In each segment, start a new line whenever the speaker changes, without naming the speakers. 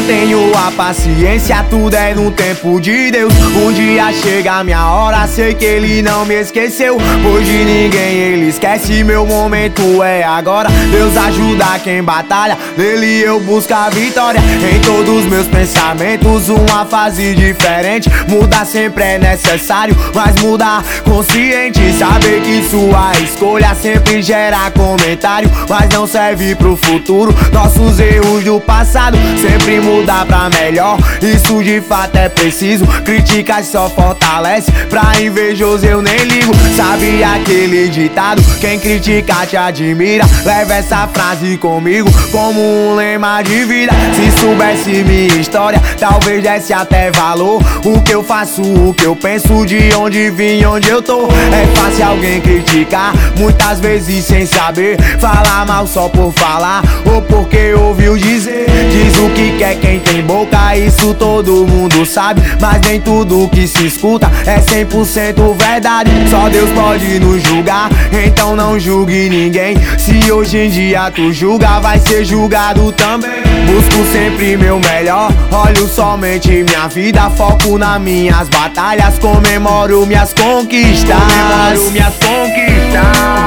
Mantenho a paciência, tudo é no tempo de Deus. Um dia chega a minha hora, sei que ele não me esqueceu. Hoje ninguém ele esquece, meu momento é agora. Deus ajuda quem batalha, nele eu busco a vitória. Em todos meus pensamentos, uma fase diferente. Mudar sempre é necessário, mas mudar consciente. Saber que sua escolha sempre gera comentário, mas não serve pro futuro. Nossos erros do passado sempre mudar pra melhor. Isso de fato é preciso. Críticas só fortalece. Pra invejoso eu nem ligo. Sabe aquele ditado? Quem critica te admira. Leva essa frase comigo como um lema de vida. Se soubesse minha história, talvez desse até valor. O que eu faço, o que eu penso, de onde vim, onde eu tô. É fácil alguém criticar, muitas vezes sem saber. Falar mal só por falar, ou porque ouviu dizer. Diz o que quer quem tem boca, isso todo mundo sabe. Mas nem tudo que se escuta é 100% verdade. Só Deus pode nos julgar, então não julgue ninguém. Se hoje em dia tu julga, vai ser julgado também. Busco sempre meu melhor, olho somente minha vida, foco nas minhas batalhas, comemoro minhas conquistas. Comemoro minhas conquistas.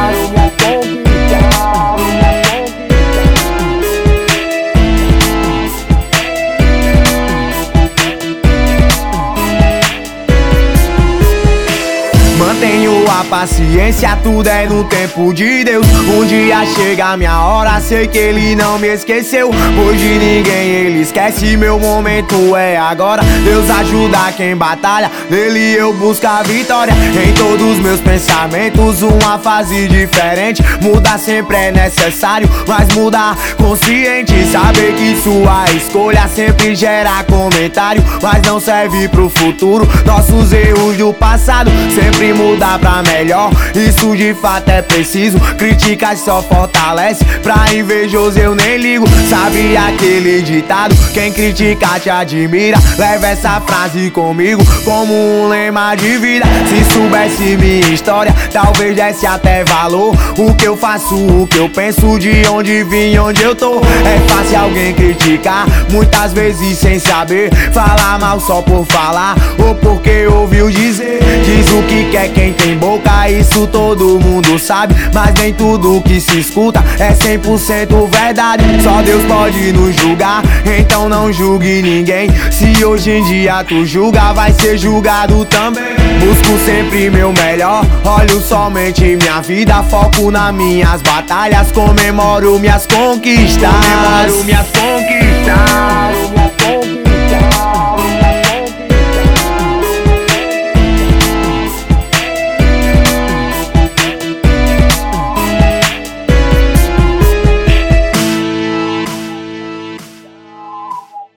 Mantenho a paciência, tudo é no tempo de Deus. Um dia chega a minha hora, sei que ele não me esqueceu. Hoje ninguém ele esquece, meu momento é agora. Deus ajuda quem batalha, nele eu busco a vitória. Em todos meus pensamentos, uma fase diferente. Mudar sempre é necessário, mas mudar consciente. Saber que sua escolha sempre gera comentário, mas não serve pro futuro. Nossos erros do passado sempre mudar pra melhor. Isso de fato é preciso. Críticas só fortalece. Pra invejoso eu nem ligo. Sabe aquele ditado? Quem critica te admira. Leva essa frase comigo como um lema de vida. Se soubesse minha história, talvez desse até valor. O que eu faço, o que eu penso, de onde vim, onde eu tô. É fácil alguém criticar, muitas vezes sem saber. Falar mal só por falar, ou porque ouviu dizer. Diz o que quer quem tem boca, isso todo mundo sabe. Mas nem tudo que se escuta é 100% verdade. Só Deus pode nos julgar, então não julgue ninguém. Se hoje em dia tu julga, vai ser julgado também. Busco sempre meu melhor, olho somente minha vida, foco nas minhas batalhas, comemoro minhas conquistas. Comemoro minhas conquistas.